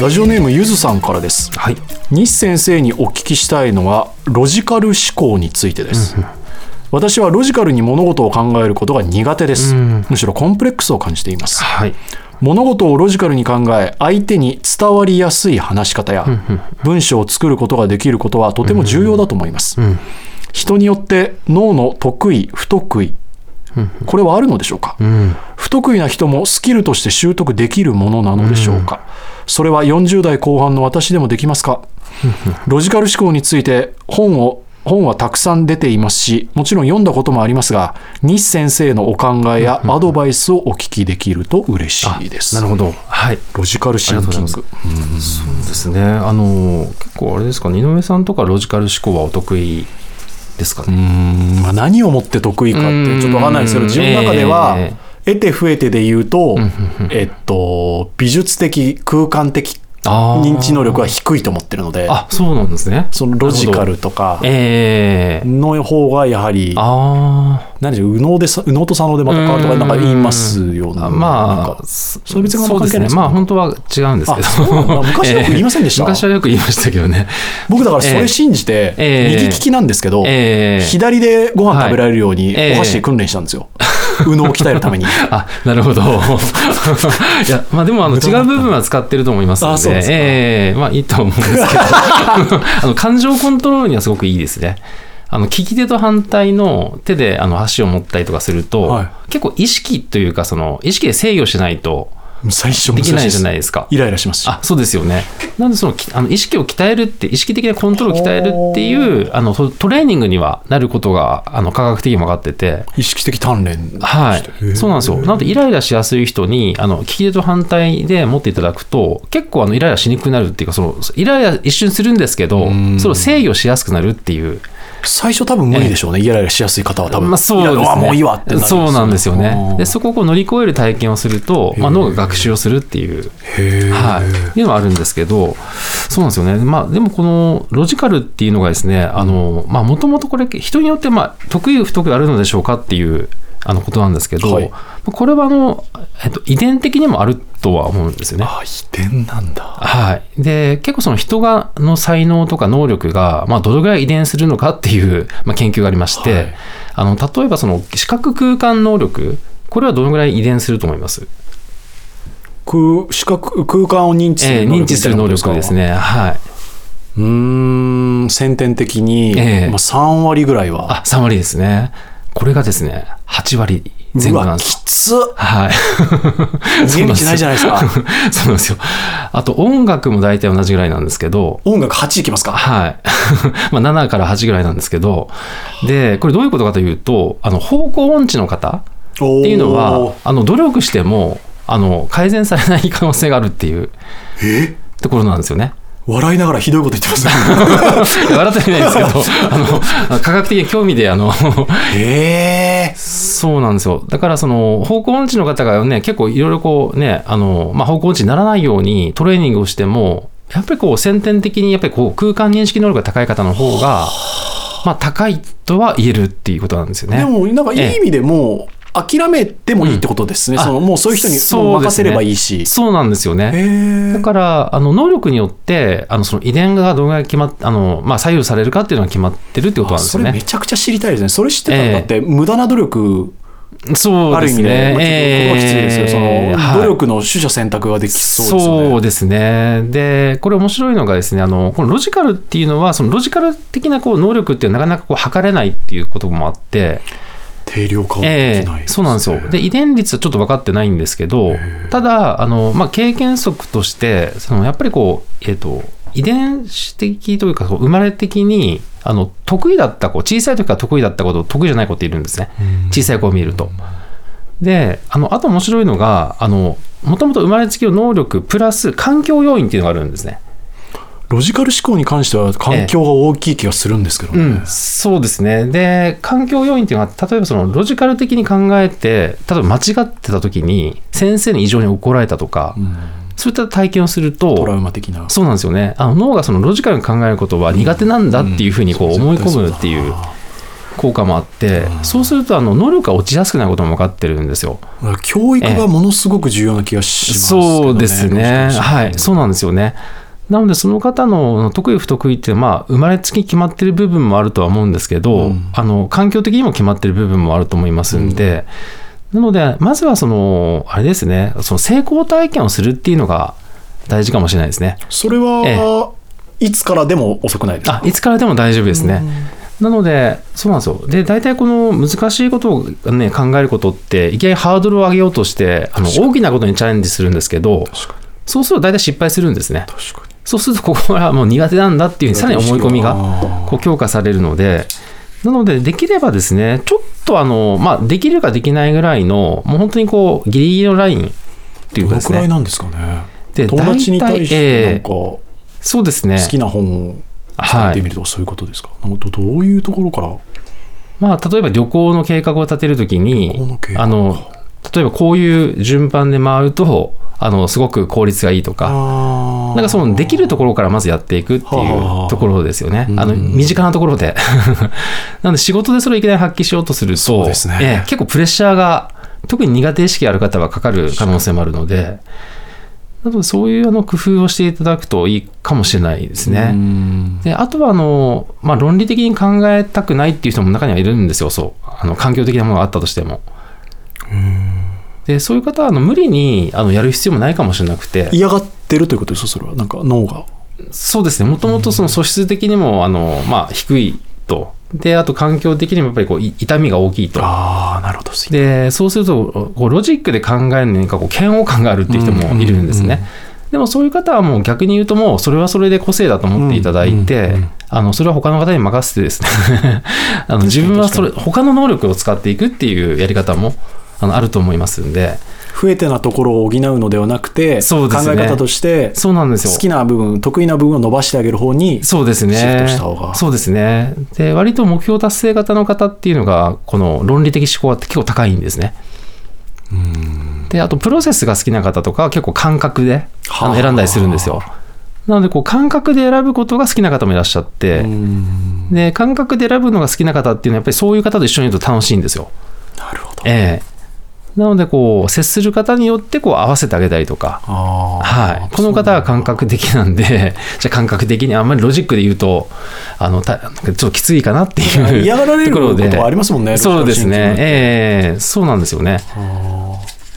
ラジオネームゆずさんからです。はい。西先生にお聞きしたいのはロジカル思考についてです、私はロジカルに物事を考えることが苦手です、うん。むしろコンプレックスを感じています。はい。物事をロジカルに考え相手に伝わりやすい話し方や文章を作ることができることはとても重要だと思います、ん。人によって脳の得意不得意これはあるのでしょうか、うん。不得意な人もスキルとして習得できるものなのでしょうか、それは40代後半の私でもできますか？ロジカル思考について本を本はたくさん出ていますしもちろん読んだこともありますが西先生のお考えやアドバイスをお聞きできると嬉しいです。なるほど。はい。ロジカルシンキング。ごそうですね。あの結構あれですか？井上さんとかロジカル思考はお得意ですかうねんまあ、何をもって得意かってちょっと分かんないですけど自分の中ではえ得て増えてで言うとえっと美術的空間的認知能力は低いと思ってるのであそうなんですね。そのロジカルとかええ。の方がやはりあ何でしょう右脳でさ右脳と左脳でまた変わるとかなんか言いますようなまあかそうですね関係ないですか？まあ本当は違うんですけど。昔よく言いませんでした？ええ昔はよく言いましたけどね。僕だからそれ信じてええ。右利きなんですけどええ。左でご飯食べられるようにお箸で訓練したんですよ右脳を鍛えるためにあ なるほど。いやまあでもあの違う部分は使ってると思いますのででええまあいいと思うんですけど。あの感情コントロールにはすごくいいですね。あの利き手と反対の手であの箸を持ったりとかすると、はい。結構意識というかその意識で制御しないと最初できないじゃないでですかイライラしますしあそうですよね。なんでそのきあの意識を鍛えるって意識的なコントロールを鍛えるっていうあのトトレーニングにはなることがあの科学的にも分かってて。意識的鍛錬はいそうなんですよ。なので、イライラしやすい人に、あの、利き手と反対で持っていただくと、結構、あの、イライラしにくくなるっていうか、その、イライラ一瞬するんですけどん、それを制御しやすくなるっていう。最初多分無理でしょうね。イライラしやすい方は多分。まあ、そうですね。もういいわってなるそうなんですよね。で、そそこを乗り越える体験をすると、まあ、脳が学習をするっていう。はい、いうのはあるんですけど、そうなんですよね、まあ、でもこのロジカルっていうのがですね、もともとこれ、人によってまあ得意、不得意あるのでしょうかっていうあのことなんですけど、はいこれはあの、えっと、遺伝的にもあるとは思うんですよね。あ遺伝なんだはい、で結構その人がの才能とか能力が、まあ、どのぐらい遺伝するのかっていう、まあ、研究がありまして、はいあの例えばその視覚空間能力これはどのぐらい遺伝すると思います？空視覚空間を認知すえーる能力認知する能力ですね。はい。うーん先天的に、ええまあ、3割ぐらいはあ、3割ですね。これがですね、8割前後なんです。きつはい。逃げ道ないじゃないですか そうなんですよ。あと音楽も大体同じぐらいなんですけど、音楽8いきますか？はい。まあ7から8ぐらいなんですけど、で、これどういうことかというと、あの、方向音痴の方っっていうのは、あの、努力しても、あの、改善されない可能性があるっていうえ？ところなんですよね。笑いながらひどいこと言ってますね 笑ってはいないですけど、あの、科学的に興味で、あの、へえそうなんですよ。だからその方向音痴の方がね、結構いろいろこうね、あの、まあ、方向音痴にならないようにトレーニングをしても、やっぱりこう先天的にやっぱりこう空間認識能力が高い方の方が、まあ高いとは言えるっていうことなんですよね。でもなんかいい意味でもう諦めてもいいってことですね、うんそのもうそういう人に任せればいいし、そうなんですよね。だから、あの、能力によって、あの、その遺伝がどのぐらい決まっ、あの、まあ、左右されるかっていうのが決まってるってことなんですよねそれめ。ちゃくちゃ知りたいですねそれ知ってたらええだって無駄な努力そうある意味で、ですね。まあちょっと言葉きついですよ、そのはい努力の取捨選択ができそうですよね。そうですね。で、これ面白いのがですね、あの、このロジカルっていうのは、そのロジカル的なこう能力っていうのはなかなかこう測れないっていうこともあって、定量化はでええきない、そうなんですよ。で、遺伝率はちょっと分かってないんですけど、ただ、あの、まあ、経験則として、その、やっぱりこう、えっ、と、遺伝子的というか、生まれ的に、あの、得意だった子、小さい時から得意だったこと、得意じゃない子っているんですね。小さい子を見ると。で、あの、あと面白いのが、あの、もともと生まれつきの能力プラス環境要因っていうのがあるんですね。ロジカル思考に関しては環境が大きい気がするんですけどね。うん、そうですね。で、環境要因っていうのは、例えばそのロジカル的に考えて、例えば間違ってた時に、先生に異常に怒られたとか、うんそういった体験をするトラウと、マ的な。そうなんですよね。あの脳がそのロジカルに考えることは苦手なんだっていうふうにこう思い込むっていう。効果もあって、そうするとあの能力が落ちやすくなることも分かってるんですよ。教育がものすごく重要な気がします。そうですね。はい、そうなんですよね。なので、その方の得意不得意って、まあ、生まれつき決まってる部分もあるとは思うんですけど、うんあの環境的にも決まってる部分もあると思いますんで、なので、まずはその、あれですね、その成功体験をするっていうのが大事かもしれないですね。それは、いつからでも遅くないですか？あいつからでも大丈夫ですね。なので、そうなんですよ。で、大体この難しいことを、ね、考えることって、いきなりハードルを上げようとして、あの大きなことにチャレンジするんですけど、そうすると大体失敗するんですね。確かにそうすると、ここはもう苦手なんだっていうさらに思い込みがあこう強化されるので、なので、できればですね、ちょっとあの、まあ、できるかできないぐらいの、もう本当にこう、ギリギリのラインっていうかですね。どのくらいなんですかね。で友達に対してなんかそうですね。好きな本をはい。書いてみるとかそういうことですか、なんかどどういうところから？まあ、例えば旅行の計画を立てるときにあの、例えばこういう順番で回ると、あの、すごく効率がいいとか、あなんかそのできるところからまずやっていくっていはあうところですよね。うんあの、身近なところで。なので仕事でそれをいきなり発揮しようとすると、そうですねええ結構プレッシャーが、特に苦手意識ある方はかかる可能性もあるので、なのでそういうあの工夫をしていただくといいかもしれないですね。ねであとはあの、まあ、論理的に考えたくないっていう人も中にはいるんですよ、そうあの環境的なものがあったとしても。でそういう方はあの無理にあのやる必要もないかもしれなくて、嫌がってるということですかそれは？なんか脳が。そうですね、もともとその素質的にもあの、まあ、低いと、であと環境的にもやっぱりこうい痛みが大きいと。ああなるほど。でそうするとこうロジックで考えるのにかこう嫌悪感があるっていう人もいるんですね。でもそういう方はもう逆に言うともうそれはそれで個性だと思っていただいてうん、あのそれは他の方に任せてですね。あの自分はそれ他の能力を使っていくっていうやり方もあのあると思いますんで。増えてなところを補うのではなくてね。考え方としてそうなんですよ。好きな部分得意な部分を伸ばしてあげる方にそうですシフねトした方が。そうですね。で割と目標達成型の方っていうのがこの論理的思考が結構高いんですね。であとプロセスが好きな方とかは結構感覚であの選んだりするんですよ。なのでこう感覚で選ぶことが好きな方もいらっしゃって、うん。で感覚で選ぶのが好きな方っていうのはやっぱりそういう方と一緒にいると楽しいんですよ。なるほど。ええなのでこう接する方によってこう合わせてあげたりとか、はい、この方は感覚的なんで じゃあ感覚的にあんまりロジックで言うとあのたちょっときついかなっていう嫌がられるところで。ことはありますもんねそうですね。ええそうなんですよね。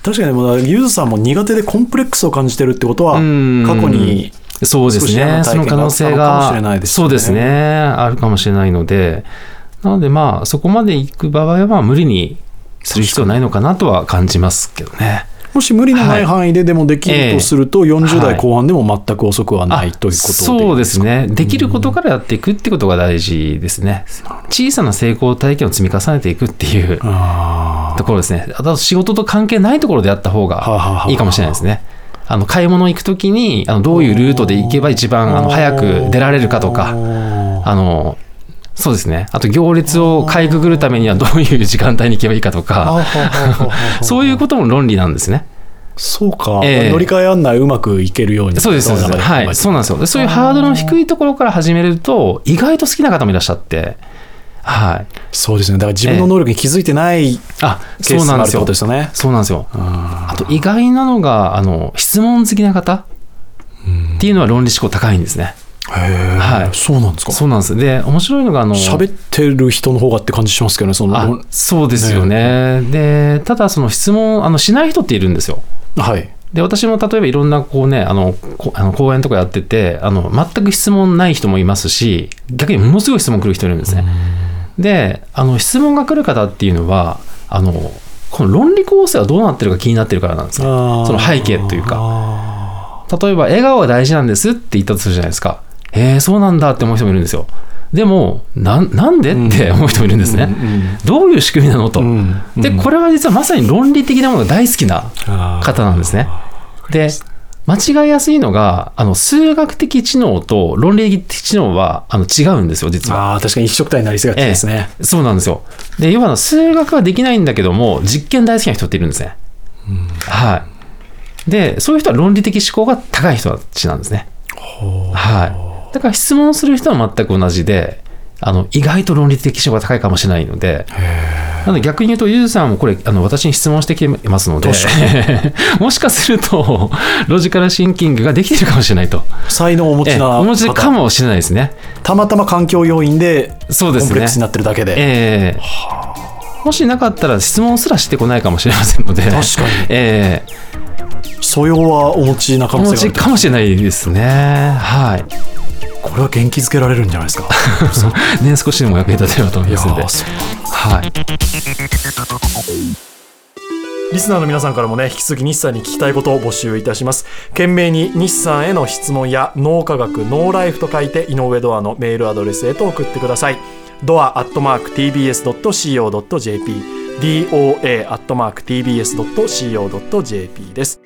確かにもうユーズさんも苦手でコンプレックスを感じてるってことは過うん。去にそうですね、その可能性がそうですね、あるかもしれないので、なので、まあ、そこまで行く場合は、まあ、無理にする必要ないのかなとは感じますけどね。もし無理のない範囲ででもできるとすると、40代はい。後半でも全く遅くはないということで。そうですね、できることからやっていくってことが大事ですね。小さな成功体験を積み重ねていくっていうあところですね。あと仕事と関係ないところでやった方がいいかもしれないですね。あの買い物行くときにあのどういうルートで行けば一番あの早く出られるかとか、あのそうですね、あと行列をかいくぐるためにはどういう時間帯に行けばいいかとか、そういうことも論理なんですね。そうか、ええ乗り換え案内うまくいけるようにそうです、そうです。はい、そうなんですよ。でそういうハードルの低いところから始めると、意外と好きな方もいらっしゃって、はい。そうですねだから自分の能力に気づいてないあ、ケーあるってそうなんですよ。ことですよねそうなんですよ。ああと意外なのが、あの、質問好きな方っていうのは論理思考高いんですね。はいそうなんですか？そうなんです。で、面白いのが、あの、喋ってる人の方がって感じしますけどねそあのそうですよね。で、ただその質問、あの、しない人っているんですよ。はいで、私も例えばいろんなこうね、あの、こあの講演とかやってて、あの、全く質問ない人もいますし、逆にものすごい質問来る人いるんですね。で、あの、質問が来る方っていうのは、あの、この論理構成はどうなってるか気になってるからなんですよ。その背景というかか例えば、笑顔が大事なんですって言ったとするじゃないですか。へえ、そうなんだって思う人もいるんですよ。でも、なんなんでって思う人もいるんですね。どういう仕組みなのと。で、これは実はまさに論理的なものが大好きな方なんですね。で、間違いやすいのが、あの、数学的知能と論理的知能は、あの、違うんですよ、実は。ああ確かに一色体になりすがちですね、そうなんですよ。で、要は、数学はできないんだけども、実験大好きな人っているんですね。はい。で、そういう人は論理的思考が高い人たちなんですね。はい。だから質問する人は全く同じで、あの意外と論理的思考が高いかもしれないのでなので逆に言うとゆずさんもこれあの私に質問してきてますので もしかするとロジカルシンキングができてるかもしれないと。才能をお持ちええなお持ち方かもしれないですね。たまたま環境要因でそうですね。コンプレックスになってるだけで、ええ。もしなかったら質問すらしてこないかもしれませんので。確かに。ええ。素養はお持ちな可能性があるちかもしれないですね。はいこれは元気づけられるんじゃないですか？ね少しでも役に立てればと思いますので。はい。リスナーの皆さんからもね引き続き日産に聞きたいことを募集いたします。懸命に日産への質問や脳科学ノーライフと書いて井上ドアのメールアドレスへと送ってください。ドアアットマーク TBS.CO.JP doa アットマーク TBS.CO.JP です